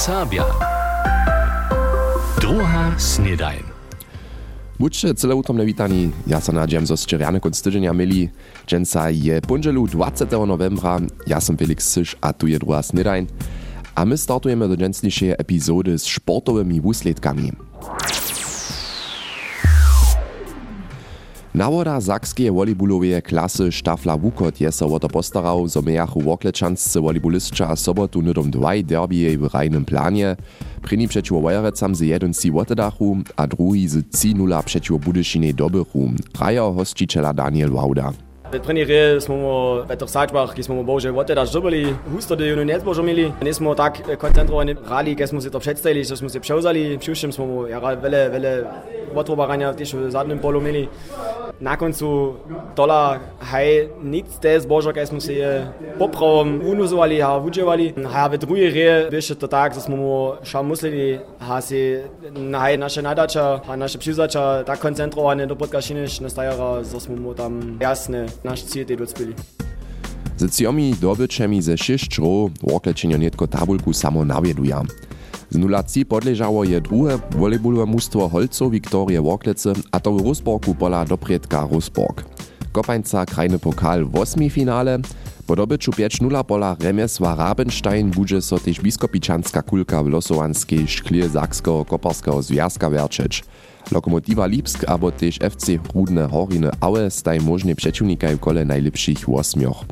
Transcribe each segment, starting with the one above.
Sabia. Druga snedajn. Buďte celé utomne vítaní. Ja sa nadžiam zo ščeriane konc tyženia milí. Dženca je ponželu 20. novembra. Ja som Felix Syš a tu je druhá snedajn. A my startujeme do dženstnejšej epizody s športowymi výsledkami. Nawoda zakskie volejbulowe klasy Štafla Wukot je so o to postarał, zo mejachu woklečanscy volejbulistka a sobotu nudom dwaj derbije w rajnym planie. Pryni przeciwko Wojerecam z jeden si wotedachu, a drugi z 3-0 przeciwko Budyszynej dobychu. Raja hosticiela Daniel Wauda. Pred první hry smo v tých sáčbách, keď sme bože od teda žobili, husto do junu nezbo žomili. Nie smo tak koncentrovaní hrali, keď sme si to predstavili, že sme si převzali, všuším smo ja, veľa, veľa odrobarania tiež v zadným polu mili. Na koncu dola haj nic te zbožo, keď sme si popravom unuzovali a udžovali. A v druhej hry vyše to tak, že sme mu šam museli, a si haj naše nadača a naše přivzača tak koncentrované do podkašiny, na stajara, že sme mu tam jasne naš cilj tej dospeli. Z ciomi dobyčemi ze šešćro woklečenjo netko tabulku samo nawjeduja. Z 0 podležało je druhe volejbolowe mustwo Holcow Wiktorie Woklece, a to w Rusborku pola dopriedka Rusborg. Kopańca krajny pokal w finale, po dobyciu 5-0 pola Remesła Rabenstein budże so też biskopiczanska kulka w losowanskiej szklie Zakskiego Koparskiego Związka werczeć. Lokomotiva Lipsk abo też FC Rudne Horiny Aue staj możnie przeciwnika w kole najlepszych osmioch.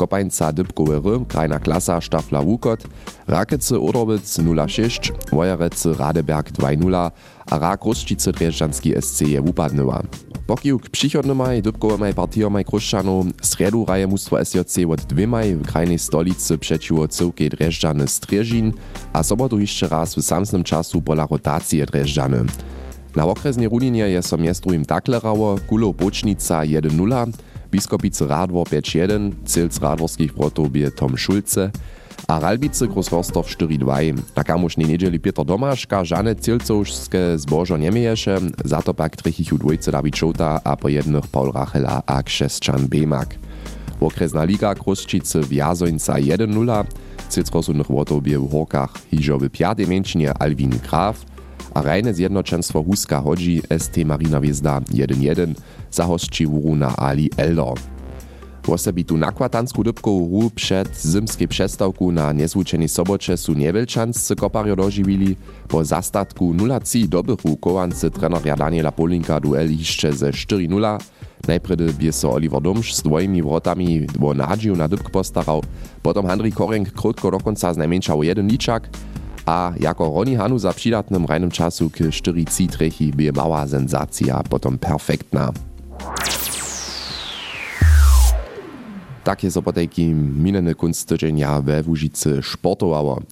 Kopańca Dybkowy krajna klasa Štafla Wukot, Rakece Odrobic 0-6, Wojerece Radeberg 2-0, a Rak Ruszčice Drježdžanski SC je upadnyła. Pokił k przychodnymaj dybkowymaj partijomaj Kruszczanu, sredu raje mustwo SJC od dwymaj w krajnej stolicy przeciwko cyłkej Drježdżany Strieżin, a sobotu jeszcze raz w samsnym czasu pola rotacje Drježdżany. Na okresnej rudinie je so miestrujem Daklerało, Kulo Bocznica 1-0, Biskopice Radwor 5-1, Cilc Radworskich Wrotów bije Tom Schulze, a Ralbice Großforstov 4-2. Na kamušnej nedeli Peter Domaška žane Cilcovské zbožo nemieše, za to pak dvojce David Šouta a po jednych Paul Rachela a Kšesčan Bemak. Okresna liga Kruščice v Jazońca 1-0, Cilcrosudnych Wrotów bije w Horkach hižo w piatej menšinie Alvin Graf, a rajne zjednoczenstwo Huska hodzi ST Marina Wiezda 1-1 zahości Wuruna Ali Elder. Wosebitu nakładansku dybkowu ru przed zimskiej przestawku na niezwučenej sobocze su niewielczanscy kopario dożywili, po zastatku 0-3 dobychu kołance trenerja Daniela Polinka duel jeszcze ze 4-0. Najpredy bie so Oliver Dumsz z dwojimi wrotami wo nadziu na dybk postarał, potom Henry Korenk krótko do końca z najmniejszał jeden liczak, a jako Roni Hanu za przydatnym rajnym czasu k 4 trechi bie mała sensacja, potom perfektna. Takie so potajki mineny kunst tydzienia we Łużycy sportowało.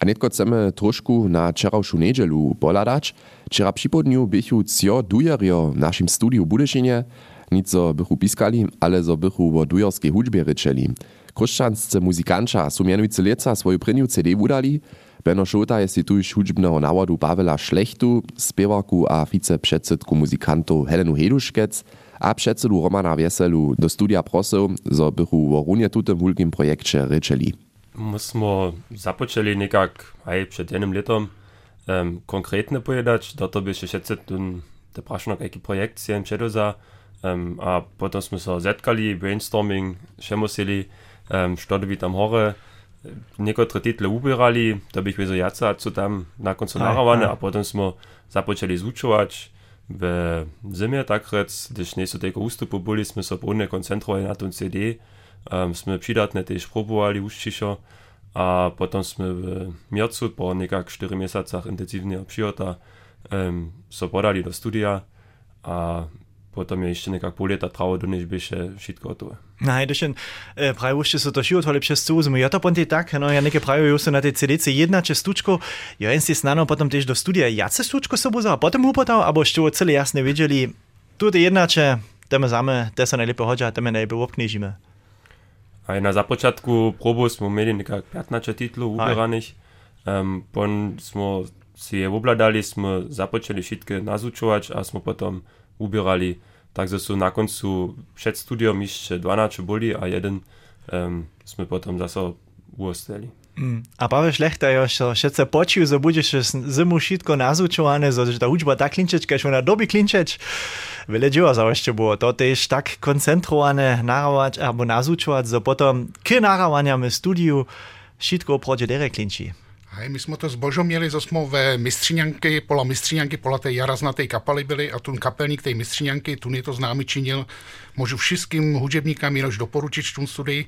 A netko chcemy troszkę na wczorajszą niedzielu poladać. Wczoraj przy południu bychu cio dujerio w naszym studiu Budyszynie. Nic zo bychu piskali, ale zo bychu o dujerskiej hudźbie ryczeli. Kruszczanscy muzykanča su mianujcy leca prynju CD wudali. Beno Šota je si tu już hudźbnego nawodu bawila Šlechtu, spiewaku a wiceprzedsedku muzykantów Helenu Heduškec, a předsedu Romana Wieselu do studia prosil, zo bychu wo runie tutym wulkim projekcie ryczeli. Musimy započeli nekak aj przed jednym letom um, konkretne pojedać, do to by się šetce te prašno kajki projekt sien předoza, um, a potom jsme se zetkali, brainstorming, šemusili, um, što by tam hore, niektóre title ubierali, to bych wiedział jaca, co tam na końcu narawane, a potem jsme započeli zúčovať, w zimie tak rec, gdyż nie tego ustupu byli, jsme se brudne koncentrowali na tą CD, um, jsme przydatne też próbowali uščišo, a potom jsme w miercu po nekak 4 miesacach intensywnego przyjota um, so podali do studia, a potem je ještě nekako půl leta trvalo, než by še šitko hotové. Nej, eh, to je e, pravi, že so to šilo tole přes uzmu. Ja to ponti tak, no ja neke pravi, jo so na tej CDC jedna čestučko, jo en si snano potom tež do studia, ja čestučko so bozo, a potom upotal, abo što celé jasne videli, tudi jedna če, teme zame, te se najlepo hodža, teme najlepo obknižime. A na započatku probu smo imeli nekak 15 titlov uberanih, um, pon smo si je obladali, smo započeli šitke nazučovať a smo potom ubierali. Takže sú na koncu przed studiom jeszcze 12 boli a jeden um, sme potom zase uostali. Mm. A Paweł Šlechta jeszcze všetce pocił, że będziesz zimu wszystko nazučované, że ta uczba tak klinčeć, kaž ona dobi klinčeć. Wiele dzieła za jeszcze było. To też tak koncentrowane narawać albo nazučovat, że potom k narawaniam studiu wszystko oprodzie dere klinči. Hej, my jsme to zbožo měli, že jsme ve mistřiňanky, pola mistřiňanky, pola té jaraznatej kapely byli a tu kapelník té mistřiňanky, tu je to známy činil. Můžu všem hudebníkám jenom doporučit tu studii.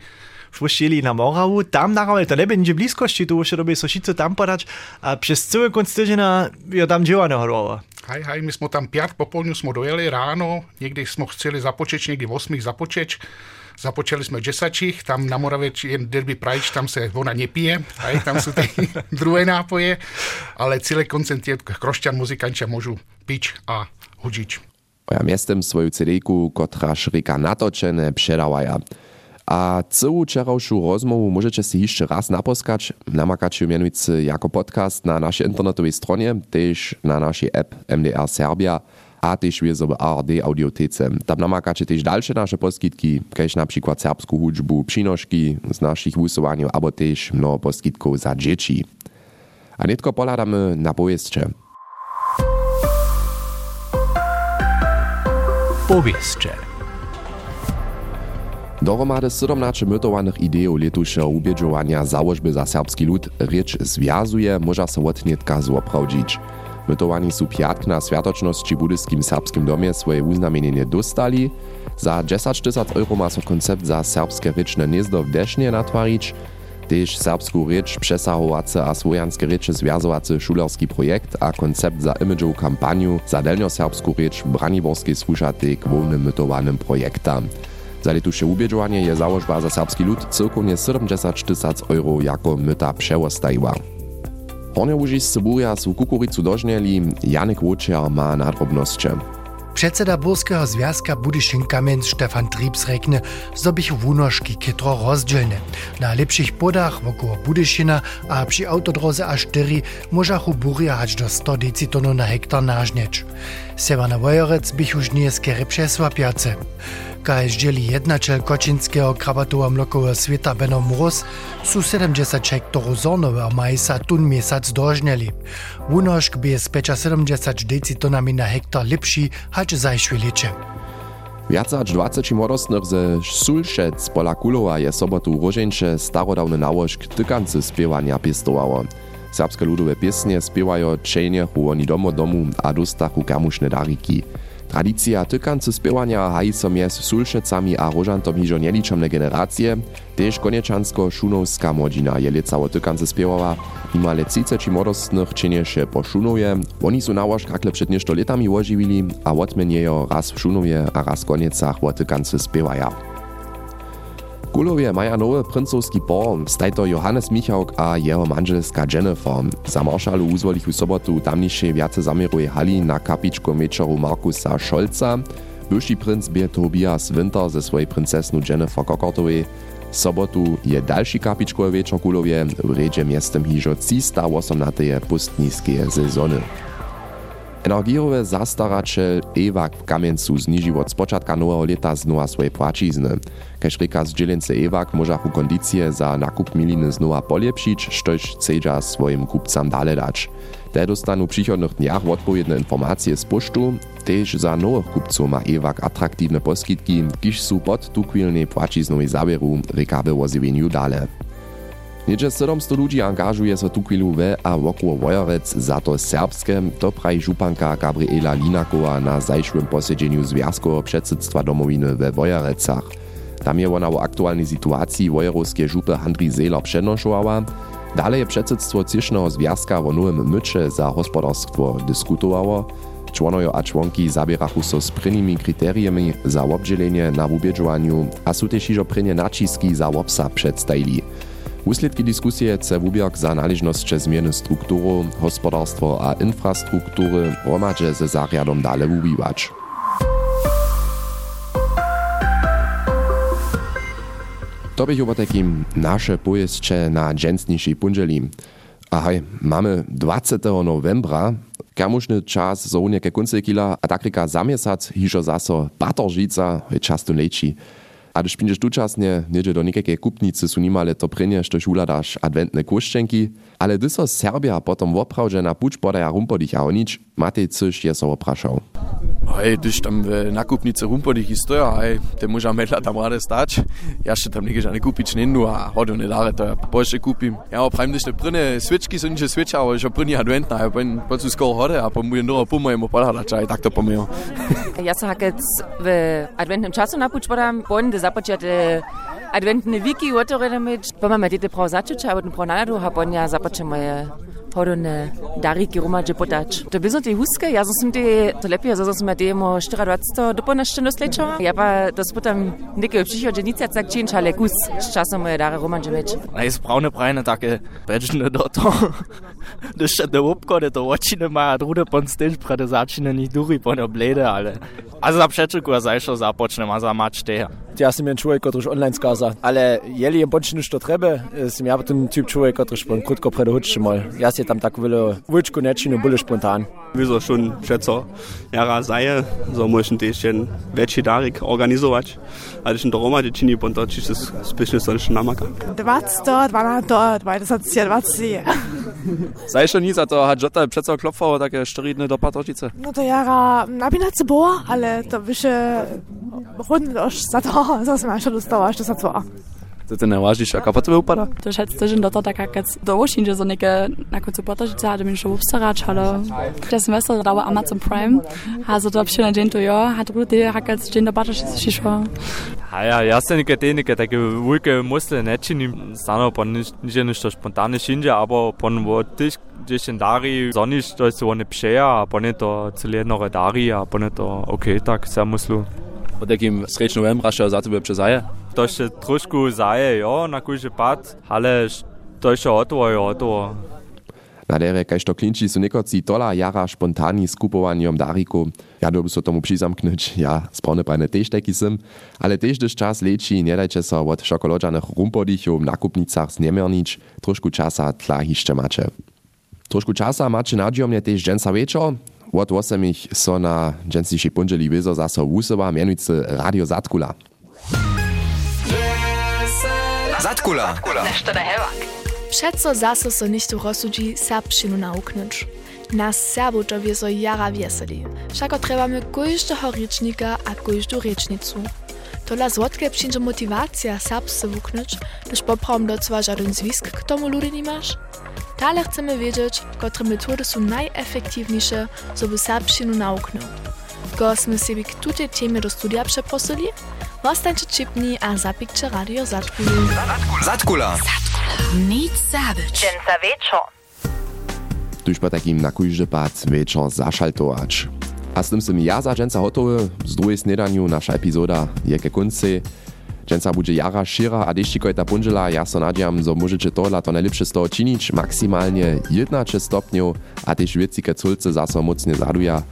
Wpuścili na Morawu, tam narawali, to nie będzie bliskości, tu już robię sosice tam podać, a przez cały koniec tydzienia ja tam nie hodowała. Hej, hej, my jsme tam pět popolňu jsme dojeli ráno, někdy jsme chceli započeć, někdy v osmých započeć. Započali jsme džesačích, tam na Moravě jen derby prajč, tam se ona nepije, hej, tam jsou ty druhé nápoje, ale celý koncert je krošťan, muzikanča můžu pič a hudžič. Ja miestem svoju CD-ku, kotraž rika natočene, předawaja. A celú včerajšiu rozmovu môžete si ešte raz naposkať, namakať ju mianujúci jako podcast na našej internetovej stronie, tiež na našej app MDR Serbia a tiež v ARD audiotece. Tam namakáte tiež ďalšie naše poskytky, kež napríklad serbskú hudžbu, přinožky z našich vysovaní, alebo tiež mnoho poskytkov za dzieci. A netko pohľadáme na poviesče. Powieszcze. Dohromady 17 mytowanych ideów letušeho ubieđovania załožby za serbski lud rieč związuje, może se odnietka zoprawdzić. Mytowani są piatk na światoczności w budyskim serbskim domie swoje uznamienienie dostali. Za 10 tysięcy euro ma so koncept za serbskie ryczne gniezdo w Desznie natwarić. Też serbską rycz przesahowacy a swojanskie rycze związowacy szulerski projekt a koncept za imidżową kampaniu za delnioserbską rycz w Braniborskiej służatej głównym mytowanym projektam. Za letuše ubieđovanie je załožba za serbski lud cyrkovne 70 tysac euro jako myta przewostajiła. Hornje łužiš Syburia su kukuricu dožnjeli, Janek Łučiar ma nadrobnosće. Předseda Burského związka Budyšin Kamenz Stefan Triebs rekne, zo bych wunoški kytro rozdzielne. Na lepších podach wokół Budyšina a przy autodroze A4 możachu buria hać do 100 decitonu na hektar nażnieć. Severna Wojorec bych już nie skiery przesłapiace. Kaž dzieli jednačel kočinského krabatova mlokového sveta Beno Mróz, sú 70 hektorów zornowego majsa tun miesiac dožneli. Wunošk by je z 75 decitonami na hektar lepší, hač zajšvi liče. Viac aż 20 młodostnych ze Sulszec pola Kulowa je sobotu rożeńcze starodawny nałożk tykancy spiewania piestowało. Serbskie ludowe piesnie spiewają czejniechu oni domo domu a dostachu kamuszne dariki. Tradycja tykancy spiewania haji so mies Sulszecami a rożantom hižo nieliczomne generacje, też konieczansko-szunowska młodzina je lecało tykancy spiewała, ima le 30 młodostnych czynieše po Szunowie, oni są nałożk hakle przed niešto letami ożywili, a odmeniejo raz w Szunowie a raz koniecach o tykancy spiewaja. Kulowie maja nowy princowski por, stajto Johannes Michałk a jeho manželska Jennifer. Za maršalu uzvolich u sobotu tamnišej viace zamieruje hali na kapičko mečoru Markusa Scholza. Byłszy princ bie Tobias Winter ze swojej princesnu Jennifer Kokortowej. sobotu je další kapičkowy wieczór kulowie w redzie miastem hižo 318 pustniskie sezony. Energiowe zastarače Ewak w Kamieńcu zniżył od spoczadka nowego lata znowa swoje płacizny. Kaž reka z dzielnicy Ewak możachu kondicje za nakup miliny znowa polepšić, štož chcedza swoim kupcam dale dać. Te dostanu w przychodnych dniach odpowiednie informacje z posztu, też za nowych kupców ma Ewak atraktivne poskitki, kiż su pod tukwilnej płaciznowej zabieru reka wywozywieniu dale. Niedzie 700 ludzi angażuje się tu chwilu we a wokół Wojorec za to serbskie, to prawi żupanka Gabriela Linakowa na zajszłym posiedzeniu Związkowego Przedsedztwa Domowiny we Wojorecach. Tam je ona o aktualnej sytuacji wojorowskie żupy Handri Zeler przenoszowała. Dalej przedsedztwo Cisznego Związka o nowym mycze za gospodarstwo dyskutowało. Członojo a członki zabierachu so z prynymi kryteriami za obdzielenie na ubieżowaniu, a są też iżo prynie naciski za obsa przedstawili. Wusledki dyskusje chce wubierk za należnosće zmiany strukturu, gospodarstwo a infrastruktury hromadźe ze zariadom dale wubiwać. To bych o takim nasze pojeszcze na dżęsniejszej pundzieli. Ahaj, mamy 20. novembra, kamušny czas zo unjeke kunce kila, a takrika zamiesać hižo zaso batoržica, často lečí. A gdyż pindziesz tučasnie, niedzie do niekakej kupnicy su nimale to prynie, štož uladaš adventne kuščenki, ale gdy so Serbia potom woprawdźe na puč podaja rumpodich a onič, Matej coś je so opraszał. Hej, gdyż tam w nakupnicy rumpodich i stoja, hej, te muža medla tam rade stać. Ja še tam neke žane kupić nendu, a hodu ne dare, to ja boljše kupim. Ja, opravim, gdyż te pryne switchki są nie switcha, ale že pryne adventna, ja po prostu skoro hode, a po mu jedno po mojemu podhadača, i tak to pomio. Ja sa hakec w adventnym czasu na puč podam, bonde započete adventne viki u otvorenome, pa mama dite pravo začeća, od pronadu, a ponja započemo je hodone dariki rumađe potač. To bizno te huske, ja sam te, to lepije, zato sam te mo 24 do ponašteno sleča, ja pa to sputam neke obšišio dženice, tak čin čale kus, s časom moje dare rumađe meč. Najs pravne prajne take, pečne do to. Deci de 8 kore to očine maja rude pon stage prede začine ni duri pon oblede, ale... A za přečeku a zajšo započnem a za mač teja. Ja sam Schuhe, čovjek, kotriš online skaza, ale jeli jem pončinu što trebe, sam ja potem typ čovjek, kotriš pon krutko prede hočče mol. Ja se tam tak vilo vlčku nečinu, bolo spontan. Wie Wieso schon schätze, jara sei, so muss ich ein bisschen, večji darik organizovač, ali šen doroma, če čini pon to, če se spišne sončne namaka. 20, 12, 20, 20. Zaj schon nie za to, hat Jota przecież klopfało takie sztyrydne do patrocice. No to jara nabinace boa, ale to wysze rundy już za to, co się jeszcze dostało, jeszcze za to. To ten najważniejszy, a po tobie upada? To schätzt że do tak jak do Ocean, że neke na końcu potażyce, ale mi się upstarać, ale das Semester dauert Amazon Prime, also to przy na dzień to ja, hat rudy hakać dzień do patrzysz się szło. A ja, ja sam neke te neke takie wielkie musle nečini, stano po nie ništo spontane šinje, aber po wo tyś gdzieś dari, zoniš to jest one pšeja, a po ne to celé jedno redari, a po ne to okej, tak se muslu. Od jakim sreč novembra še za tebe přezaje? To še trošku zaje, jo, na kujže pad, ale to še otovo je otovo. Na dere, kaž to klinči, su nekoci tola jara spontani skupovanjom dariku. Ja doby so tomu přizamknąć, ja správne prajne tež taki sem, ale tež gdyż czas leci, nie dajcie so od šokolodžanych rumpodichov v nakupnicach znemiernić, trošku časa tla hišće macie. Trošku časa macie nadziomne tež džensa večer, od 8 so na džensiši punželi vezo zase wusowa, mianujcy Radio Zatkula. Zatkula. Nešto da hevak. Přeco zase so nichtu rozsudzi serbšinu nauknąć. Nas Serbów to wieso jara wieseli. Všako trebamy kojżdego rycznika a kojżdu rycznicu. Tola złotkę przyjdzie motywacja serbsce wuknąć, gdyż poprawom docła żaden zwisk k tomu ludy nie masz. Dalej chcemy wiedzieć, które metody są najefektywniejsze, żeby serbszczynu nauknąć. Go sme sobie k tutej temie do studia przeprosili? Zostańcie čipni a zapikče Radio Zatkulu. Zatkula. Nic zabyć. Dženca večer. Tuž po takim na kujże pad večer zašaltovač. A s tym sem ja za dženca hotowy, z druhej snedaniu nasza epizoda je ke. Dženca bude jara šira a deštikoj ta punžela, ja so nadjam, zo môžete tohle to najlepšie z toho činič, maximálne 11 stopňov a tež veci, keď culce zase mocne zaduja.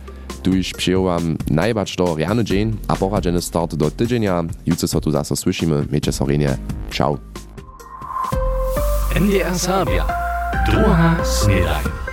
Tuž przyjąłam najbacz to rany dzień, a poradzeny start do tydzienia. Jutro so tu zase słyszymy. Miejcie sorenie. Ciao. NDR Sabia. Druga snedaj.